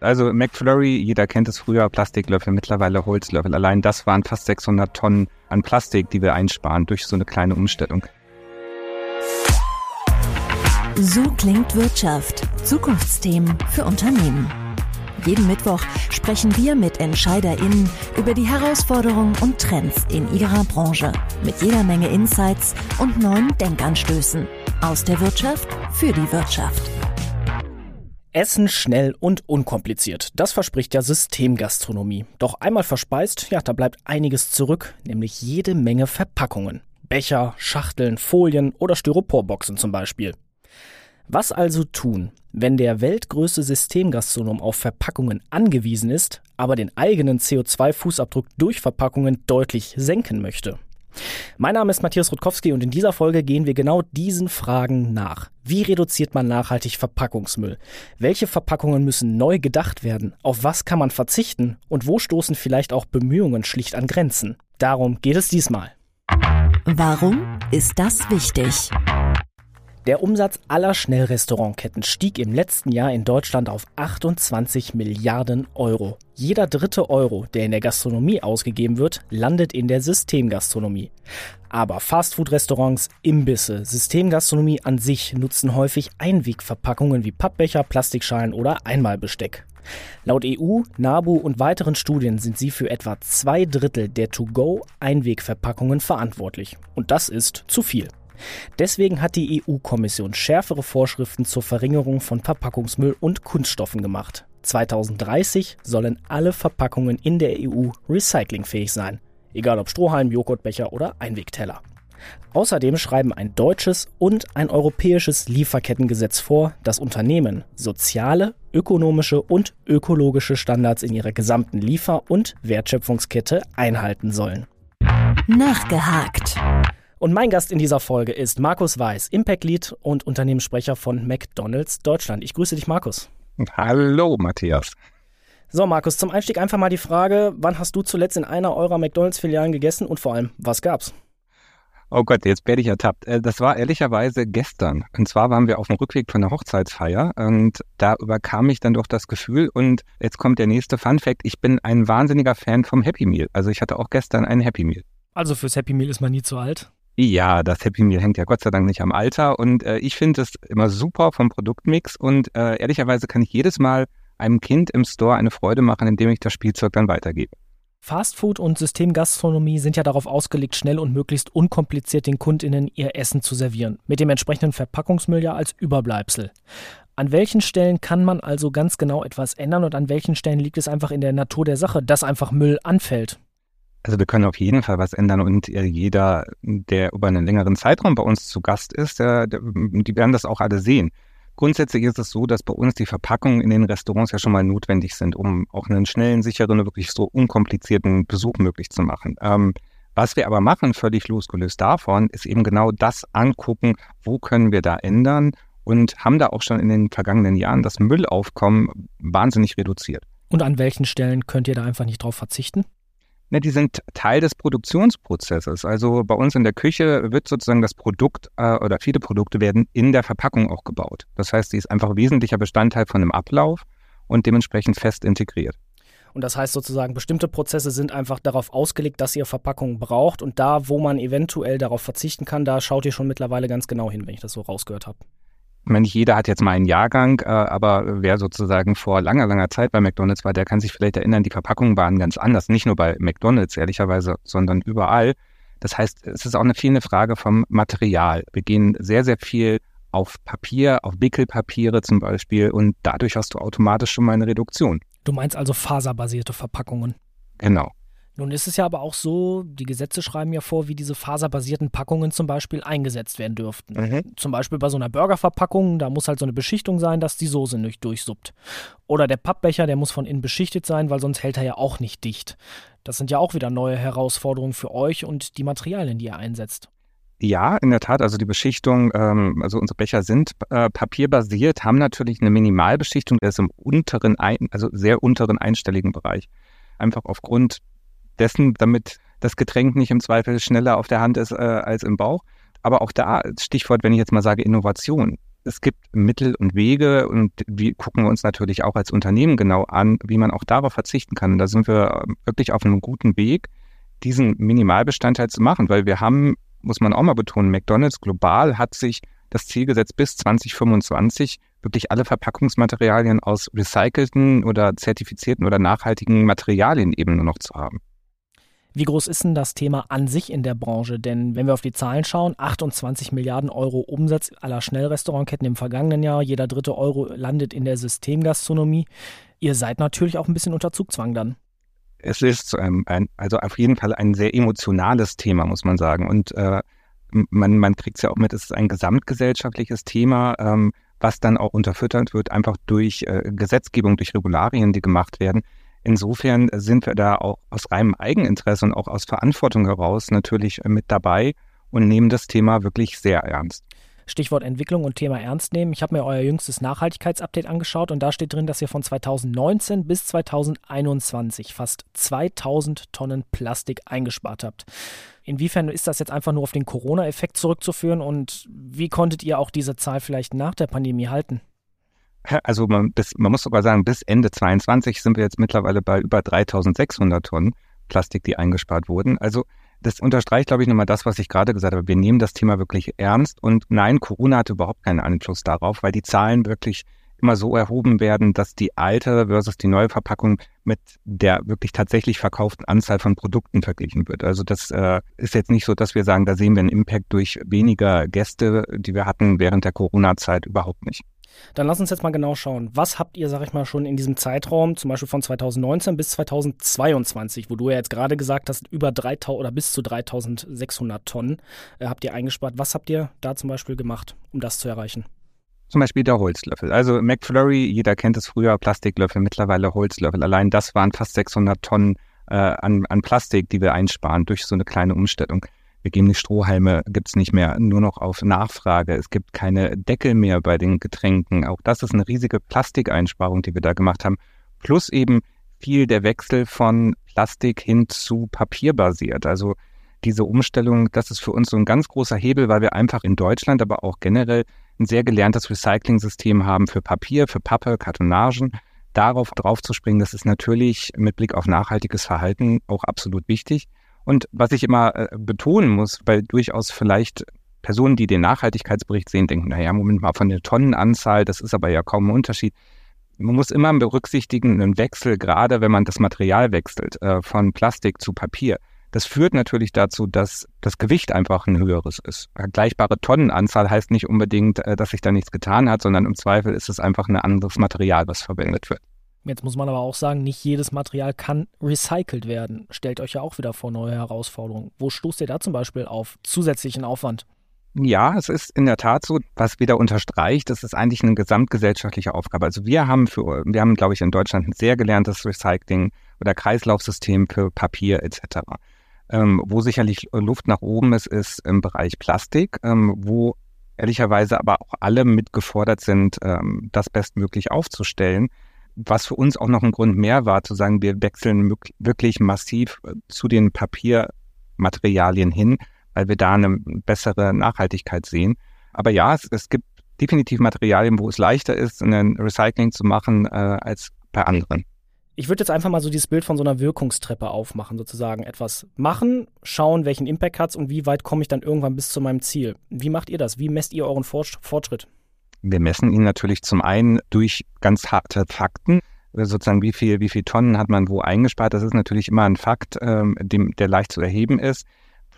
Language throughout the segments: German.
Also McFlurry, jeder kennt es früher, Plastiklöffel, mittlerweile Holzlöffel. Allein das waren fast 600 Tonnen an Plastik, die wir einsparen durch so eine kleine Umstellung. So klingt Wirtschaft. Zukunftsthemen für Unternehmen. Jeden Mittwoch sprechen wir mit EntscheiderInnen über die Herausforderungen und Trends in ihrer Branche. Mit jeder Menge Insights und neuen Denkanstößen. Aus der Wirtschaft für die Wirtschaft. Essen schnell und unkompliziert. Das verspricht ja Systemgastronomie. Doch einmal verspeist, ja, da bleibt einiges zurück, nämlich jede Menge Verpackungen. Becher, Schachteln, Folien oder Styroporboxen zum Beispiel. Was also tun, wenn der weltgrößte Systemgastronom auf Verpackungen angewiesen ist, aber den eigenen CO2-Fußabdruck durch Verpackungen deutlich senken möchte? Mein Name ist Matthias Rutkowski und in dieser Folge gehen wir genau diesen Fragen nach. Wie reduziert man nachhaltig Verpackungsmüll? Welche Verpackungen müssen neu gedacht werden? Auf was kann man verzichten? Und wo stoßen vielleicht auch Bemühungen schlicht an Grenzen? Darum geht es diesmal. Warum ist das wichtig? Der Umsatz aller Schnellrestaurantketten stieg im letzten Jahr in Deutschland auf 28 Milliarden Euro. Jeder dritte Euro, der in der Gastronomie ausgegeben wird, landet in der Systemgastronomie. Aber Fastfood-Restaurants, Imbisse, Systemgastronomie an sich nutzen häufig Einwegverpackungen wie Pappbecher, Plastikschalen oder Einmalbesteck. Laut EU, NABU und weiteren Studien sind sie für etwa zwei Drittel der To-Go-Einwegverpackungen verantwortlich. Und das ist zu viel. Deswegen hat die EU-Kommission schärfere Vorschriften zur Verringerung von Verpackungsmüll und Kunststoffen gemacht. 2030 sollen alle Verpackungen in der EU recyclingfähig sein, egal ob Strohhalm, Joghurtbecher oder Einwegteller. Außerdem schreiben ein deutsches und ein europäisches Lieferkettengesetz vor, dass Unternehmen soziale, ökonomische und ökologische Standards in ihrer gesamten Liefer- und Wertschöpfungskette einhalten sollen. Nachgehakt. Und mein Gast in dieser Folge ist Markus Weiß, Impact Lead und Unternehmenssprecher von McDonald's Deutschland. Ich grüße dich, Markus. Hallo, Matthias. So, Markus, zum Einstieg einfach mal die Frage, wann hast du zuletzt in einer eurer McDonald's-Filialen gegessen und vor allem, was gab's? Oh Gott, jetzt werde ich ertappt. Äh, das war ehrlicherweise gestern. Und zwar waren wir auf dem Rückweg von der Hochzeitsfeier und da überkam mich dann doch das Gefühl und jetzt kommt der nächste Fun Fact. Ich bin ein wahnsinniger Fan vom Happy Meal. Also ich hatte auch gestern ein Happy Meal. Also fürs Happy Meal ist man nie zu alt? Ja, das Happy Meal hängt ja Gott sei Dank nicht am Alter und äh, ich finde es immer super vom Produktmix und äh, ehrlicherweise kann ich jedes Mal einem Kind im Store eine Freude machen, indem ich das Spielzeug dann weitergebe. Fastfood und Systemgastronomie sind ja darauf ausgelegt, schnell und möglichst unkompliziert den KundInnen ihr Essen zu servieren, mit dem entsprechenden Verpackungsmüll ja als Überbleibsel. An welchen Stellen kann man also ganz genau etwas ändern und an welchen Stellen liegt es einfach in der Natur der Sache, dass einfach Müll anfällt? Also wir können auf jeden Fall was ändern und äh, jeder, der über einen längeren Zeitraum bei uns zu Gast ist, der, der, die werden das auch alle sehen. Grundsätzlich ist es so, dass bei uns die Verpackungen in den Restaurants ja schon mal notwendig sind, um auch einen schnellen, sicheren, wirklich so unkomplizierten Besuch möglich zu machen. Ähm, was wir aber machen, völlig losgelöst davon, ist eben genau das angucken, wo können wir da ändern und haben da auch schon in den vergangenen Jahren das Müllaufkommen wahnsinnig reduziert. Und an welchen Stellen könnt ihr da einfach nicht drauf verzichten? Ne, die sind Teil des Produktionsprozesses. Also bei uns in der Küche wird sozusagen das Produkt äh, oder viele Produkte werden in der Verpackung auch gebaut. Das heißt, sie ist einfach wesentlicher Bestandteil von einem Ablauf und dementsprechend fest integriert. Und das heißt sozusagen, bestimmte Prozesse sind einfach darauf ausgelegt, dass ihr Verpackungen braucht. Und da, wo man eventuell darauf verzichten kann, da schaut ihr schon mittlerweile ganz genau hin, wenn ich das so rausgehört habe ich meine, nicht jeder hat jetzt mal einen Jahrgang, äh, aber wer sozusagen vor langer, langer Zeit bei McDonalds war, der kann sich vielleicht erinnern, die Verpackungen waren ganz anders. Nicht nur bei McDonalds, ehrlicherweise, sondern überall. Das heißt, es ist auch eine viel eine Frage vom Material. Wir gehen sehr, sehr viel auf Papier, auf Wickelpapiere zum Beispiel und dadurch hast du automatisch schon mal eine Reduktion. Du meinst also faserbasierte Verpackungen? Genau. Nun ist es ja aber auch so, die Gesetze schreiben ja vor, wie diese faserbasierten Packungen zum Beispiel eingesetzt werden dürften. Mhm. Zum Beispiel bei so einer Burgerverpackung, da muss halt so eine Beschichtung sein, dass die Soße nicht durchsuppt. Oder der Pappbecher, der muss von innen beschichtet sein, weil sonst hält er ja auch nicht dicht. Das sind ja auch wieder neue Herausforderungen für euch und die Materialien, die ihr einsetzt. Ja, in der Tat. Also die Beschichtung, ähm, also unsere Becher sind äh, papierbasiert, haben natürlich eine Minimalbeschichtung, der ist im unteren, ein, also sehr unteren einstelligen Bereich. Einfach aufgrund dessen, damit das Getränk nicht im Zweifel schneller auf der Hand ist äh, als im Bauch. Aber auch da, Stichwort, wenn ich jetzt mal sage Innovation. es gibt Mittel und Wege und wir gucken uns natürlich auch als Unternehmen genau an, wie man auch darauf verzichten kann. Da sind wir wirklich auf einem guten Weg, diesen Minimalbestandteil zu machen, weil wir haben, muss man auch mal betonen, McDonald's global hat sich das Ziel gesetzt, bis 2025 wirklich alle Verpackungsmaterialien aus recycelten oder zertifizierten oder nachhaltigen Materialien eben nur noch zu haben. Wie groß ist denn das Thema an sich in der Branche? Denn wenn wir auf die Zahlen schauen, 28 Milliarden Euro Umsatz aller Schnellrestaurantketten im vergangenen Jahr, jeder dritte Euro landet in der Systemgastronomie. Ihr seid natürlich auch ein bisschen unter Zugzwang dann. Es ist ähm, ein, also auf jeden Fall ein sehr emotionales Thema, muss man sagen. Und äh, man, man kriegt es ja auch mit, es ist ein gesamtgesellschaftliches Thema, ähm, was dann auch unterfüttert wird, einfach durch äh, Gesetzgebung, durch Regularien, die gemacht werden. Insofern sind wir da auch aus reinem Eigeninteresse und auch aus Verantwortung heraus natürlich mit dabei und nehmen das Thema wirklich sehr ernst. Stichwort Entwicklung und Thema ernst nehmen. Ich habe mir euer jüngstes Nachhaltigkeitsupdate angeschaut und da steht drin, dass ihr von 2019 bis 2021 fast 2000 Tonnen Plastik eingespart habt. Inwiefern ist das jetzt einfach nur auf den Corona-Effekt zurückzuführen und wie konntet ihr auch diese Zahl vielleicht nach der Pandemie halten? Also man, bis, man muss sogar sagen, bis Ende 22 sind wir jetzt mittlerweile bei über 3600 Tonnen Plastik, die eingespart wurden. Also das unterstreicht, glaube ich, nochmal das, was ich gerade gesagt habe. Wir nehmen das Thema wirklich ernst und nein, Corona hatte überhaupt keinen Einfluss darauf, weil die Zahlen wirklich immer so erhoben werden, dass die alte versus die neue Verpackung mit der wirklich tatsächlich verkauften Anzahl von Produkten verglichen wird. Also das äh, ist jetzt nicht so, dass wir sagen, da sehen wir einen Impact durch weniger Gäste, die wir hatten während der Corona-Zeit überhaupt nicht. Dann lass uns jetzt mal genau schauen. Was habt ihr, sag ich mal, schon in diesem Zeitraum, zum Beispiel von 2019 bis 2022, wo du ja jetzt gerade gesagt hast, über 3000 oder bis zu 3600 Tonnen äh, habt ihr eingespart. Was habt ihr da zum Beispiel gemacht, um das zu erreichen? Zum Beispiel der Holzlöffel. Also McFlurry, jeder kennt es früher, Plastiklöffel, mittlerweile Holzlöffel. Allein das waren fast 600 Tonnen äh, an, an Plastik, die wir einsparen durch so eine kleine Umstellung. Wir geben die Strohhalme, gibt's nicht mehr, nur noch auf Nachfrage. Es gibt keine Deckel mehr bei den Getränken. Auch das ist eine riesige Plastikeinsparung, die wir da gemacht haben. Plus eben viel der Wechsel von Plastik hin zu Papier basiert. Also diese Umstellung, das ist für uns so ein ganz großer Hebel, weil wir einfach in Deutschland, aber auch generell ein sehr gelerntes Recycling-System haben für Papier, für Pappe, Kartonagen. Darauf draufzuspringen, das ist natürlich mit Blick auf nachhaltiges Verhalten auch absolut wichtig. Und was ich immer äh, betonen muss, weil durchaus vielleicht Personen, die den Nachhaltigkeitsbericht sehen, denken, naja, Moment mal, von der Tonnenanzahl, das ist aber ja kaum ein Unterschied. Man muss immer berücksichtigen, einen Wechsel, gerade wenn man das Material wechselt, äh, von Plastik zu Papier. Das führt natürlich dazu, dass das Gewicht einfach ein höheres ist. Vergleichbare Tonnenanzahl heißt nicht unbedingt, äh, dass sich da nichts getan hat, sondern im Zweifel ist es einfach ein anderes Material, was verwendet wird. Jetzt muss man aber auch sagen, nicht jedes Material kann recycelt werden. Stellt euch ja auch wieder vor neue Herausforderungen. Wo stoßt ihr da zum Beispiel auf zusätzlichen Aufwand? Ja, es ist in der Tat so, was wieder unterstreicht, das ist eigentlich eine gesamtgesellschaftliche Aufgabe. Also wir haben für, wir haben, glaube ich, in Deutschland ein sehr gelerntes Recycling oder Kreislaufsystem für Papier etc. Ähm, wo sicherlich Luft nach oben ist, ist im Bereich Plastik, ähm, wo ehrlicherweise aber auch alle mitgefordert sind, ähm, das bestmöglich aufzustellen was für uns auch noch ein Grund mehr war, zu sagen, wir wechseln wirklich massiv äh, zu den Papiermaterialien hin, weil wir da eine bessere Nachhaltigkeit sehen. Aber ja, es, es gibt definitiv Materialien, wo es leichter ist, ein Recycling zu machen äh, als bei anderen. Ich würde jetzt einfach mal so dieses Bild von so einer Wirkungstreppe aufmachen, sozusagen. Etwas machen, schauen, welchen Impact hat es und wie weit komme ich dann irgendwann bis zu meinem Ziel. Wie macht ihr das? Wie messt ihr euren Fortschritt? Wir messen ihn natürlich zum einen durch ganz harte Fakten, sozusagen wie viel, wie viel Tonnen hat man wo eingespart. Das ist natürlich immer ein Fakt, ähm, dem, der leicht zu erheben ist.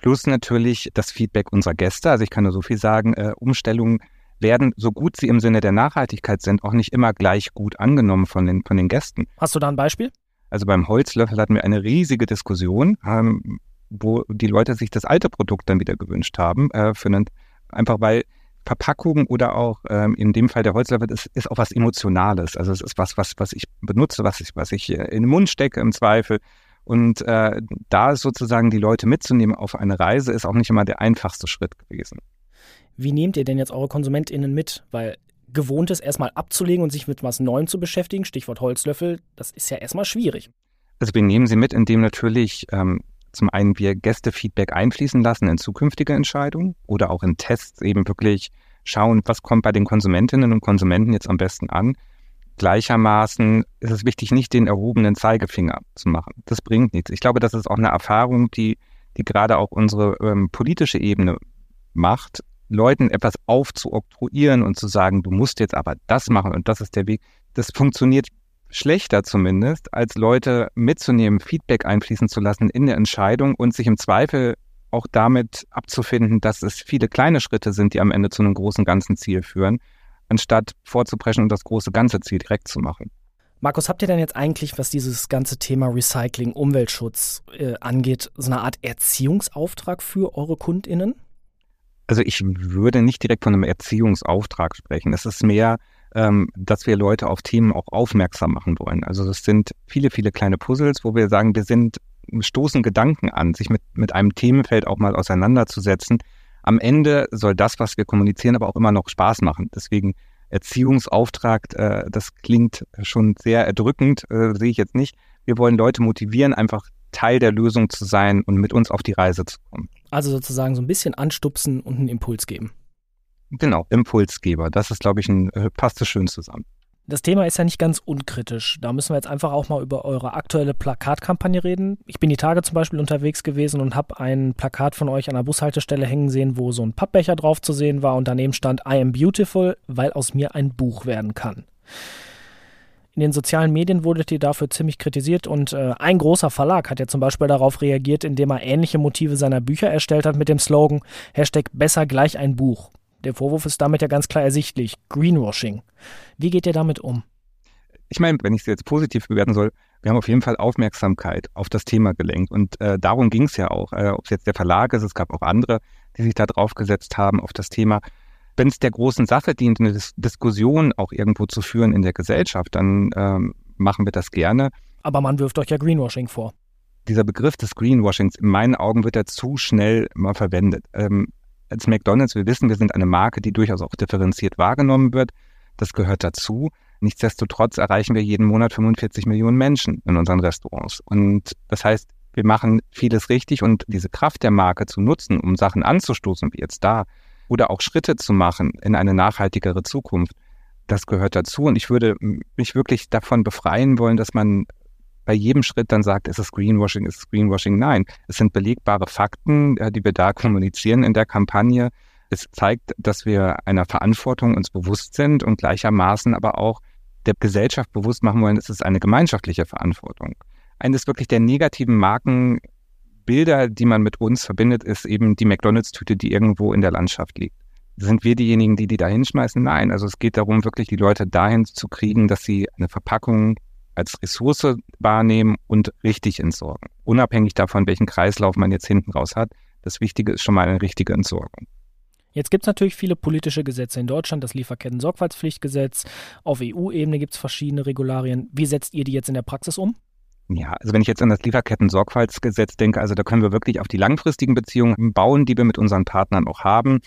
Plus natürlich das Feedback unserer Gäste. Also ich kann nur so viel sagen, äh, Umstellungen werden, so gut sie im Sinne der Nachhaltigkeit sind, auch nicht immer gleich gut angenommen von den, von den Gästen. Hast du da ein Beispiel? Also beim Holzlöffel hatten wir eine riesige Diskussion, ähm, wo die Leute sich das alte Produkt dann wieder gewünscht haben, äh, für einen, einfach weil Verpackung oder auch ähm, in dem Fall der Holzlöffel ist, ist auch was Emotionales. Also es ist was, was, was ich benutze, was ich, was ich in den Mund stecke im Zweifel. Und äh, da sozusagen die Leute mitzunehmen auf eine Reise, ist auch nicht immer der einfachste Schritt gewesen. Wie nehmt ihr denn jetzt eure KonsumentInnen mit? Weil gewohntes erstmal abzulegen und sich mit was Neuem zu beschäftigen, Stichwort Holzlöffel, das ist ja erstmal schwierig. Also wir nehmen sie mit, indem natürlich ähm, zum einen wir Gästefeedback einfließen lassen in zukünftige Entscheidungen oder auch in Tests eben wirklich schauen, was kommt bei den Konsumentinnen und Konsumenten jetzt am besten an. Gleichermaßen ist es wichtig, nicht den erhobenen Zeigefinger zu machen. Das bringt nichts. Ich glaube, das ist auch eine Erfahrung, die, die gerade auch unsere ähm, politische Ebene macht, Leuten etwas aufzuoktroyieren und zu sagen, du musst jetzt aber das machen und das ist der Weg. Das funktioniert schlechter zumindest, als Leute mitzunehmen, Feedback einfließen zu lassen in der Entscheidung und sich im Zweifel auch damit abzufinden, dass es viele kleine Schritte sind, die am Ende zu einem großen ganzen Ziel führen, anstatt vorzupreschen und das große ganze Ziel direkt zu machen. Markus, habt ihr denn jetzt eigentlich, was dieses ganze Thema Recycling, Umweltschutz äh, angeht, so eine Art Erziehungsauftrag für eure KundInnen? Also ich würde nicht direkt von einem Erziehungsauftrag sprechen. Es ist mehr, ähm, dass wir Leute auf Themen auch aufmerksam machen wollen. Also das sind viele, viele kleine Puzzles, wo wir sagen, wir sind, stoßen Gedanken an, sich mit, mit einem Themenfeld auch mal auseinanderzusetzen. Am Ende soll das, was wir kommunizieren, aber auch immer noch Spaß machen. Deswegen Erziehungsauftrag, äh, das klingt schon sehr erdrückend, äh, sehe ich jetzt nicht. Wir wollen Leute motivieren, einfach Teil der Lösung zu sein und mit uns auf die Reise zu kommen. Also sozusagen so ein bisschen anstupsen und einen Impuls geben. Genau, Impulsgeber. Das ist, glaube ich, ein, äh, passt so schön zusammen. Das Thema ist ja nicht ganz unkritisch. Da müssen wir jetzt einfach auch mal über eure aktuelle Plakatkampagne reden. Ich bin die Tage zum Beispiel unterwegs gewesen und habe ein Plakat von euch an der Bushaltestelle hängen sehen, wo so ein Pappbecher drauf zu sehen war und daneben stand I am beautiful, weil aus mir ein Buch werden kann. In den sozialen Medien wurdet ihr dafür ziemlich kritisiert und äh, ein großer Verlag hat ja zum Beispiel darauf reagiert, indem er ähnliche Motive seiner Bücher erstellt hat mit dem Slogan Hashtag besser gleich ein Buch. Der Vorwurf ist damit ja ganz klar ersichtlich. Greenwashing. Wie geht ihr damit um? Ich meine, wenn ich es jetzt positiv bewerten soll, wir haben auf jeden Fall Aufmerksamkeit auf das Thema gelenkt. Und äh, darum ging es ja auch. Äh, Ob es jetzt der Verlag ist, es gab auch andere, die sich da drauf gesetzt haben auf das Thema. Wenn es der großen Sache dient, eine Dis Diskussion auch irgendwo zu führen in der Gesellschaft, dann ähm, machen wir das gerne. Aber man wirft euch ja Greenwashing vor. Dieser Begriff des Greenwashings, in meinen Augen wird er zu schnell mal verwendet. Ähm, als McDonald's, wir wissen, wir sind eine Marke, die durchaus auch differenziert wahrgenommen wird. Das gehört dazu. Nichtsdestotrotz erreichen wir jeden Monat 45 Millionen Menschen in unseren Restaurants. Und das heißt, wir machen vieles richtig und diese Kraft der Marke zu nutzen, um Sachen anzustoßen, wie jetzt da, oder auch Schritte zu machen in eine nachhaltigere Zukunft, das gehört dazu. Und ich würde mich wirklich davon befreien wollen, dass man bei jedem Schritt dann sagt, ist es Greenwashing, ist es Greenwashing? Nein, es sind belegbare Fakten, äh, die wir da kommunizieren in der Kampagne. Es zeigt, dass wir einer Verantwortung uns bewusst sind und gleichermaßen aber auch der Gesellschaft bewusst machen wollen, es ist eine gemeinschaftliche Verantwortung. Eines wirklich der negativen Markenbilder, die man mit uns verbindet, ist eben die McDonalds-Tüte, die irgendwo in der Landschaft liegt. Sind wir diejenigen, die die da hinschmeißen? Nein. Also es geht darum, wirklich die Leute dahin zu kriegen, dass sie eine Verpackung als Ressource wahrnehmen und richtig entsorgen. Unabhängig davon, welchen Kreislauf man jetzt hinten raus hat. Das Wichtige ist schon mal eine richtige Entsorgung. Jetzt gibt es natürlich viele politische Gesetze in Deutschland, das Lieferketten-Sorgfaltspflichtgesetz. Auf EU-Ebene gibt es verschiedene Regularien. Wie setzt ihr die jetzt in der Praxis um? Ja, also wenn ich jetzt an das Lieferketten-Sorgfaltsgesetz denke, also da können wir wirklich auf die langfristigen Beziehungen bauen, die wir mit unseren Partnern auch haben.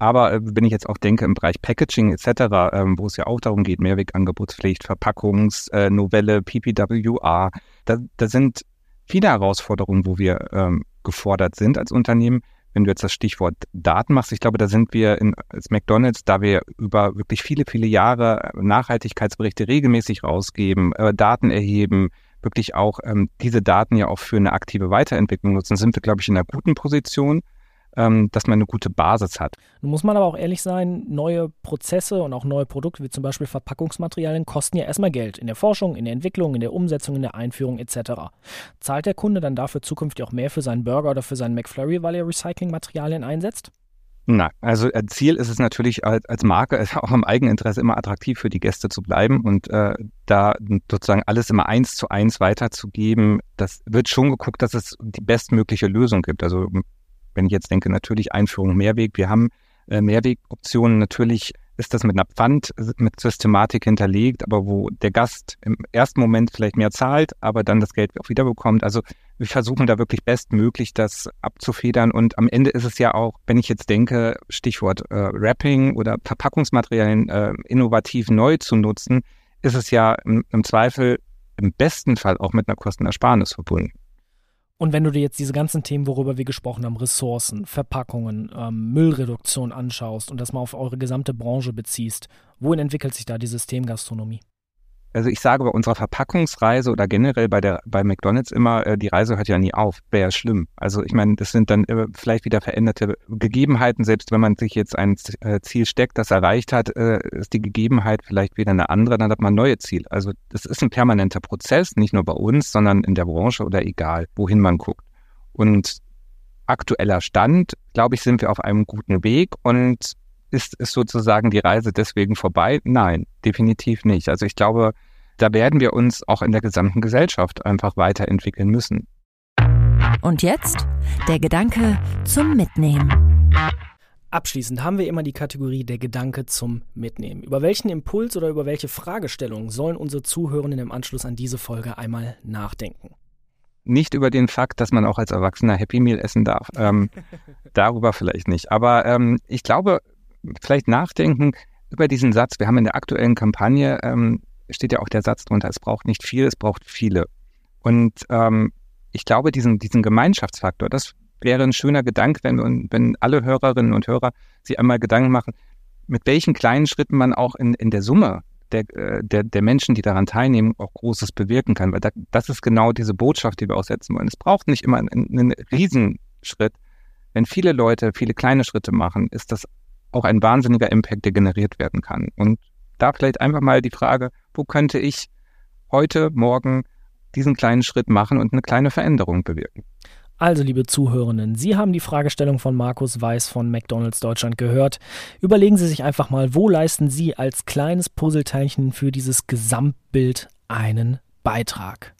Aber äh, wenn ich jetzt auch denke im Bereich Packaging etc., ähm, wo es ja auch darum geht, Mehrwegangebotspflicht, Verpackungsnovelle, äh, PPWA, da, da sind viele Herausforderungen, wo wir ähm, gefordert sind als Unternehmen. Wenn du jetzt das Stichwort Daten machst, ich glaube, da sind wir in, als McDonald's, da wir über wirklich viele, viele Jahre Nachhaltigkeitsberichte regelmäßig rausgeben, äh, Daten erheben, wirklich auch ähm, diese Daten ja auch für eine aktive Weiterentwicklung nutzen, sind wir, glaube ich, in einer guten Position ähm, dass man eine gute Basis hat. Nun muss man aber auch ehrlich sein, neue Prozesse und auch neue Produkte, wie zum Beispiel Verpackungsmaterialien, kosten ja erstmal Geld. In der Forschung, in der Entwicklung, in der Umsetzung, in der Einführung etc. Zahlt der Kunde dann dafür zukünftig auch mehr für seinen Burger oder für seinen McFlurry, weil er Recyclingmaterialien einsetzt? Nein, also äh, Ziel ist es natürlich als, als Marke auch im Eigeninteresse immer attraktiv für die Gäste zu bleiben und äh, da sozusagen alles immer eins zu eins weiterzugeben. Das wird schon geguckt, dass es die bestmögliche Lösung gibt. Also wenn ich jetzt denke, natürlich Einführung Mehrweg. Wir haben äh, Mehrwegoptionen. Natürlich ist das mit einer Pfand, mit Systematik hinterlegt, aber wo der Gast im ersten Moment vielleicht mehr zahlt, aber dann das Geld auch wieder bekommt. Also wir versuchen da wirklich bestmöglich das abzufedern. Und am Ende ist es ja auch, wenn ich jetzt denke, Stichwort äh, Wrapping oder Verpackungsmaterialien äh, innovativ neu zu nutzen, ist es ja im, im Zweifel im besten Fall auch mit einer Kostenersparnis verbunden. Und wenn du dir jetzt diese ganzen Themen, worüber wir gesprochen haben, Ressourcen, Verpackungen, ähm, Müllreduktion anschaust und das mal auf eure gesamte Branche beziehst, wohin entwickelt sich da die Systemgastronomie? Also ich sage bei unserer Verpackungsreise oder generell bei der bei McDonald's immer, äh, die Reise hört ja nie auf. Wäre ja schlimm. Also ich meine, das sind dann äh, vielleicht wieder veränderte Gegebenheiten. Selbst wenn man sich jetzt ein äh, Ziel steckt, das erreicht hat, äh, ist die Gegebenheit vielleicht wieder eine andere, dann hat man neue Ziele. Also das ist ein permanenter Prozess, nicht nur bei uns, sondern in der Branche oder egal, wohin man guckt. Und aktueller Stand, glaube ich, sind wir auf einem guten Weg und ist, ist sozusagen die Reise deswegen vorbei? Nein, definitiv nicht. Also ich glaube, da werden wir uns auch in der gesamten Gesellschaft einfach weiterentwickeln müssen. Und jetzt der Gedanke zum Mitnehmen. Abschließend haben wir immer die Kategorie der Gedanke zum Mitnehmen. Über welchen Impuls oder über welche Fragestellung sollen unsere Zuhörenden im Anschluss an diese Folge einmal nachdenken? Nicht über den Fakt, dass man auch als Erwachsener Happy Meal essen darf. Ähm, darüber vielleicht nicht. Aber ähm, ich glaube, vielleicht nachdenken über diesen Satz. Wir haben in der aktuellen Kampagne, ähm, steht ja auch der Satz drunter, es braucht nicht viel, es braucht viele. Und ähm, ich glaube, diesen, diesen Gemeinschaftsfaktor, das wäre ein schöner Gedanke, wenn, wenn alle Hörerinnen und Hörer sich einmal Gedanken machen, mit welchen kleinen Schritten man auch in, in der Summe der, äh, der, der Menschen, die daran teilnehmen, auch Großes bewirken kann. Weil da, das ist genau diese Botschaft, die wir auch setzen wollen. Es braucht nicht immer einen, einen Riesenschritt. Wenn viele Leute viele kleine Schritte machen, ist das auch ein wahnsinniger Impact, der generiert werden kann. Und da vielleicht einfach mal die Frage, wo könnte ich heute, morgen diesen kleinen Schritt machen und eine kleine Veränderung bewirken? Also, liebe Zuhörenden, Sie haben die Fragestellung von Markus Weiß von McDonald's Deutschland gehört. Überlegen Sie sich einfach mal, wo leisten Sie als kleines Puzzleteilchen für dieses Gesamtbild einen Beitrag?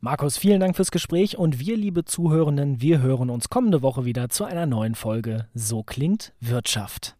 Markus, vielen Dank fürs Gespräch und wir, liebe Zuhörenden, wir hören uns kommende Woche wieder zu einer neuen Folge So klingt Wirtschaft.